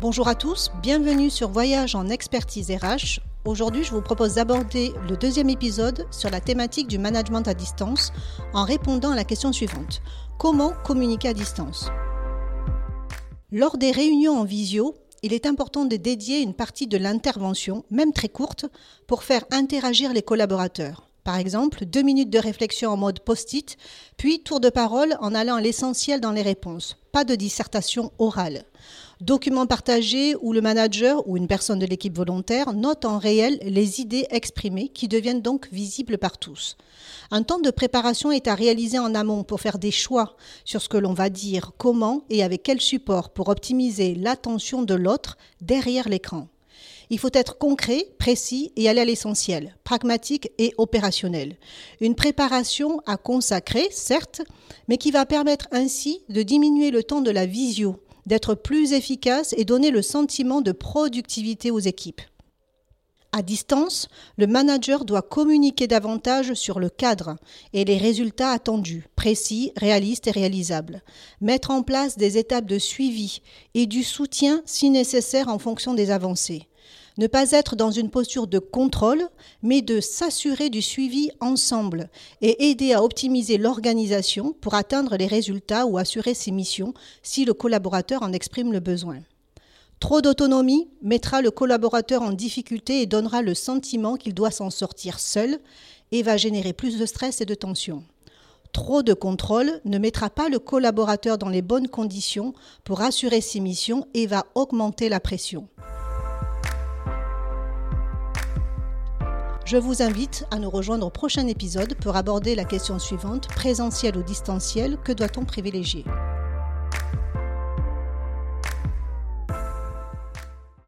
Bonjour à tous, bienvenue sur Voyage en expertise RH. Aujourd'hui, je vous propose d'aborder le deuxième épisode sur la thématique du management à distance en répondant à la question suivante. Comment communiquer à distance? Lors des réunions en visio, il est important de dédier une partie de l'intervention, même très courte, pour faire interagir les collaborateurs. Par exemple, deux minutes de réflexion en mode post-it, puis tour de parole en allant à l'essentiel dans les réponses. Pas de dissertation orale. Document partagé où le manager ou une personne de l'équipe volontaire note en réel les idées exprimées qui deviennent donc visibles par tous. Un temps de préparation est à réaliser en amont pour faire des choix sur ce que l'on va dire, comment et avec quel support pour optimiser l'attention de l'autre derrière l'écran. Il faut être concret, précis et aller à l'essentiel, pragmatique et opérationnel. Une préparation à consacrer, certes, mais qui va permettre ainsi de diminuer le temps de la visio d'être plus efficace et donner le sentiment de productivité aux équipes. À distance, le manager doit communiquer davantage sur le cadre et les résultats attendus, précis, réalistes et réalisables. Mettre en place des étapes de suivi et du soutien si nécessaire en fonction des avancées. Ne pas être dans une posture de contrôle, mais de s'assurer du suivi ensemble et aider à optimiser l'organisation pour atteindre les résultats ou assurer ses missions si le collaborateur en exprime le besoin. Trop d'autonomie mettra le collaborateur en difficulté et donnera le sentiment qu'il doit s'en sortir seul et va générer plus de stress et de tension. Trop de contrôle ne mettra pas le collaborateur dans les bonnes conditions pour assurer ses missions et va augmenter la pression. Je vous invite à nous rejoindre au prochain épisode pour aborder la question suivante, présentiel ou distanciel, que doit-on privilégier?